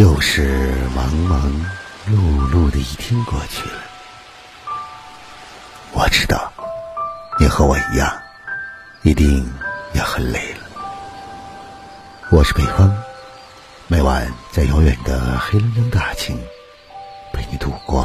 又是忙忙碌碌的一天过去了，我知道你和我一样，一定也很累了。我是北风，每晚在遥远的黑龙江大庆陪你度过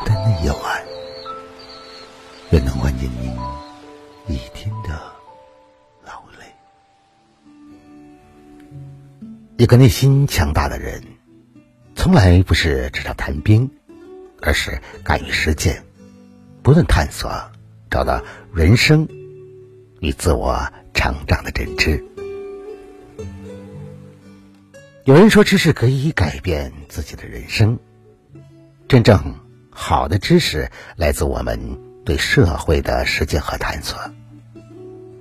孤单的夜晚，愿能缓解您一天的劳累。一个内心强大的人。从来不是纸上谈兵，而是敢于实践，不断探索，找到人生与自我成长的真知。有人说，知识可以改变自己的人生。真正好的知识来自我们对社会的实践和探索，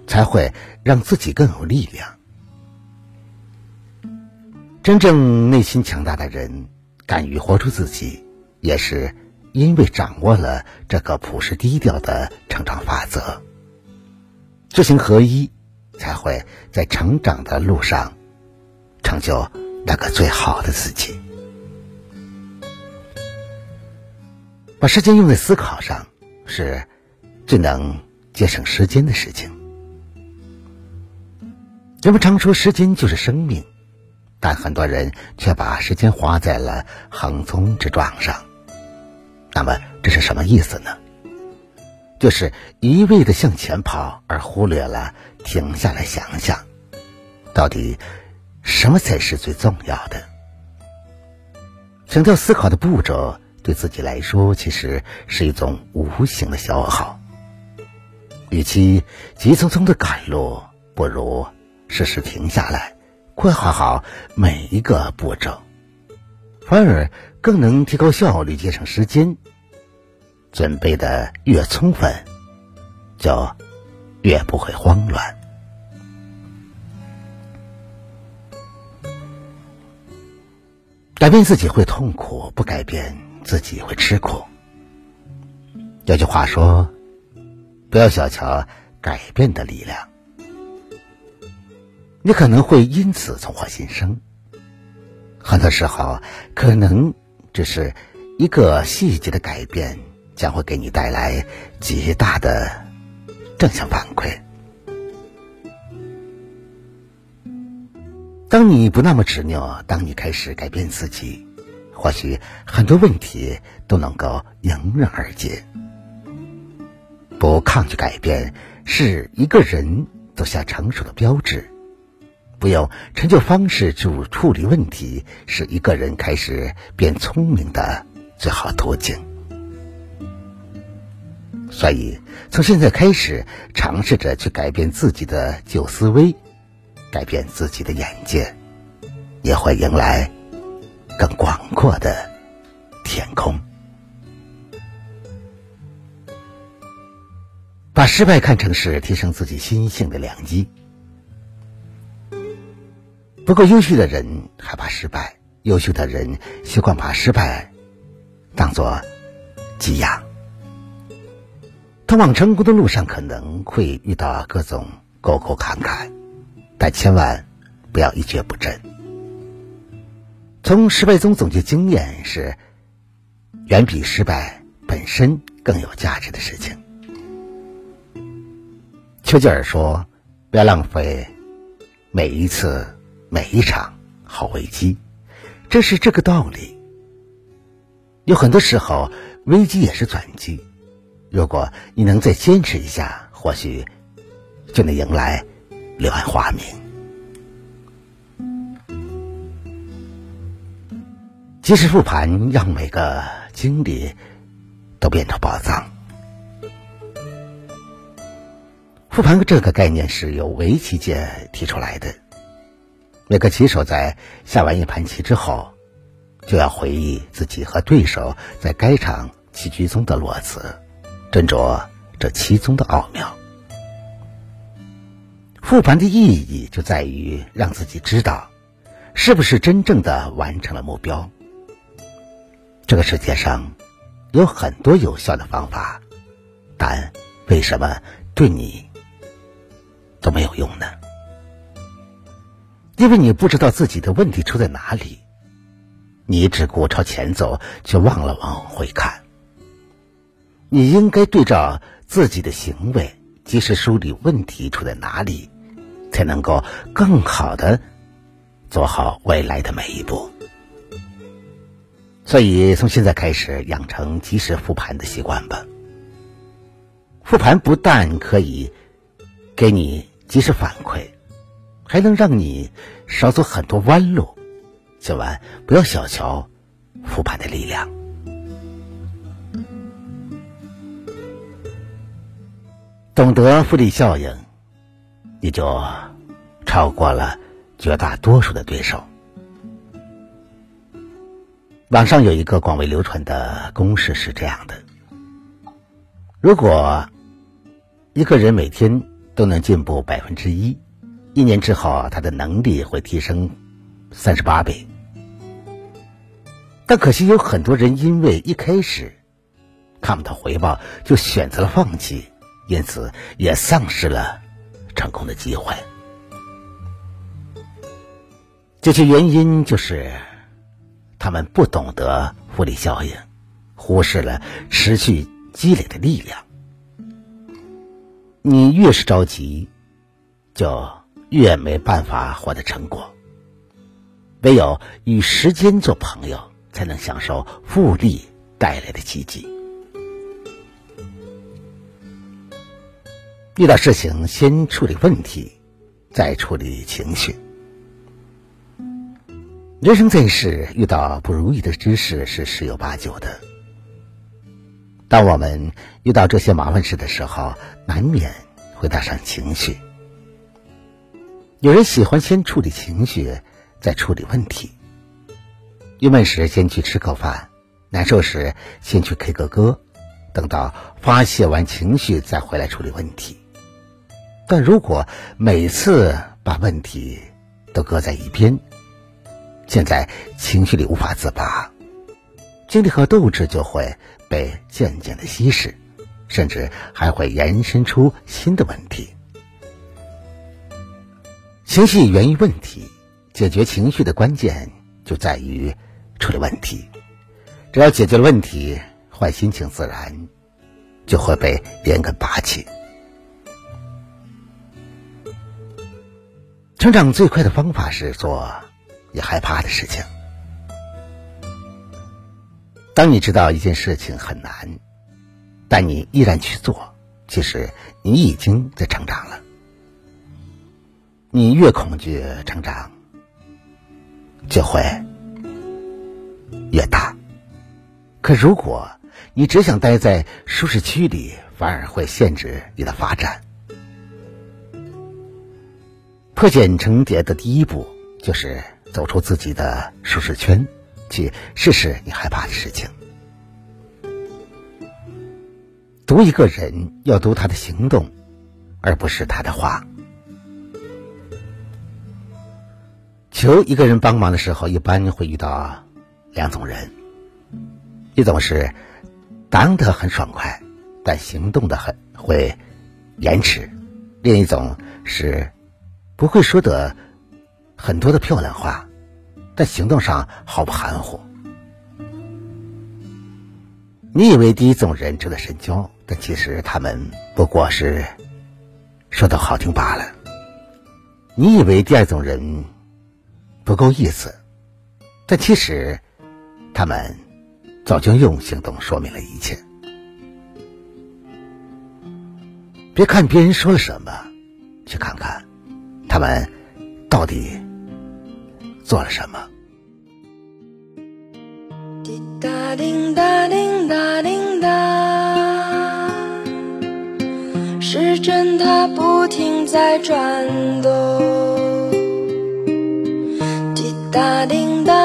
才会让自己更有力量。真正内心强大的人。敢于活出自己，也是因为掌握了这个朴实低调的成长法则。知行合一，才会在成长的路上成就那个最好的自己。把时间用在思考上，是最能节省时间的事情。人们常说，时间就是生命。但很多人却把时间花在了横冲直撞上，那么这是什么意思呢？就是一味的向前跑，而忽略了停下来想想，到底什么才是最重要的？强调思考的步骤，对自己来说其实是一种无形的消耗。与其急匆匆的赶路，不如适时停下来。规划好每一个步骤，反而更能提高效率、节省时间。准备的越充分，就越不会慌乱。改变自己会痛苦，不改变自己会吃苦。有句话说：“不要小瞧改变的力量。”你可能会因此重获新生，很多时候，可能只是一个细节的改变，将会给你带来极大的正向反馈。当你不那么执拗，当你开始改变自己，或许很多问题都能够迎刃而解。不抗拒改变，是一个人走向成熟的标志。不用陈旧方式去处理问题，是一个人开始变聪明的最好途径。所以，从现在开始，尝试着去改变自己的旧思维，改变自己的眼界，也会迎来更广阔的天空。把失败看成是提升自己心性的良机。不够优秀的人害怕失败，优秀的人习惯把失败当做给养。通往成功的路上可能会遇到各种沟沟坎坎，但千万不要一蹶不振。从失败中总结经验是远比失败本身更有价值的事情。丘吉尔说：“不要浪费每一次。”每一场好危机，这是这个道理。有很多时候，危机也是转机。如果你能再坚持一下，或许就能迎来柳暗花明。及时复盘，让每个经历都变成宝藏。复盘这个概念是由围棋界提出来的。每个棋手在下完一盘棋之后，就要回忆自己和对手在该场棋局中的落子，斟酌这其中的奥妙。复盘的意义就在于让自己知道，是不是真正的完成了目标。这个世界上有很多有效的方法，但为什么对你都没有用呢？因为你不知道自己的问题出在哪里，你只顾朝前走，却忘了往回看。你应该对照自己的行为，及时梳理问题出在哪里，才能够更好的做好未来的每一步。所以，从现在开始养成及时复盘的习惯吧。复盘不但可以给你及时反馈，还能让你少走很多弯路。千万不要小瞧复盘的力量。懂得复利效应，你就超过了绝大多数的对手。网上有一个广为流传的公式是这样的：如果一个人每天都能进步百分之一，一年之后他的能力会提升三十八倍。但可惜有很多人因为一开始看不到回报，就选择了放弃，因此也丧失了成功的机会。这些原因，就是。他们不懂得复利效应，忽视了持续积累的力量。你越是着急，就越没办法获得成果。唯有与时间做朋友，才能享受复利带来的奇迹。遇到事情，先处理问题，再处理情绪。人生在世，遇到不如意的之事是十有八九的。当我们遇到这些麻烦事的时候，难免会带上情绪。有人喜欢先处理情绪，再处理问题。郁闷时先去吃口饭，难受时先去 K 个歌，等到发泄完情绪再回来处理问题。但如果每次把问题都搁在一边，现在情绪里无法自拔，精力和斗志就会被渐渐的稀释，甚至还会延伸出新的问题。情绪源于问题，解决情绪的关键就在于处理问题。只要解决了问题，坏心情自然就会被连根拔起。成长最快的方法是做。你害怕的事情。当你知道一件事情很难，但你依然去做，其实你已经在成长了。你越恐惧成长，就会越大。可如果你只想待在舒适区里，反而会限制你的发展。破茧成蝶的第一步就是。走出自己的舒适圈，去试试你害怕的事情。读一个人要读他的行动，而不是他的话。求一个人帮忙的时候，一般会遇到两种人：一种是答应的很爽快，但行动的很会延迟；另一种是不会说的。很多的漂亮话，但行动上毫不含糊。你以为第一种人值得深交，但其实他们不过是说的好听罢了。你以为第二种人不够意思，但其实他们早就用行动说明了一切。别看别人说了什么，去看看他们到底。做了什么？滴答叮答叮答叮答，时针它不停在转动。滴答叮答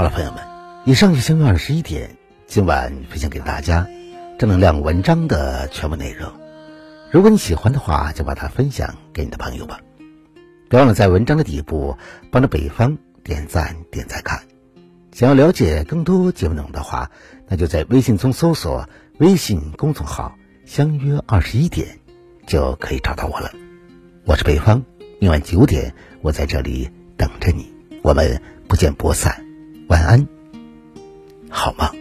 好了，朋友们，以上就相约二十一点，今晚分享给大家正能量文章的全部内容。如果你喜欢的话，就把它分享给你的朋友吧。别忘了在文章的底部帮着北方点赞点赞看。想要了解更多节目内容的话，那就在微信中搜索微信公众号“相约二十一点”，就可以找到我了。我是北方，明晚九点我在这里等着你，我们不见不散。晚安，好梦。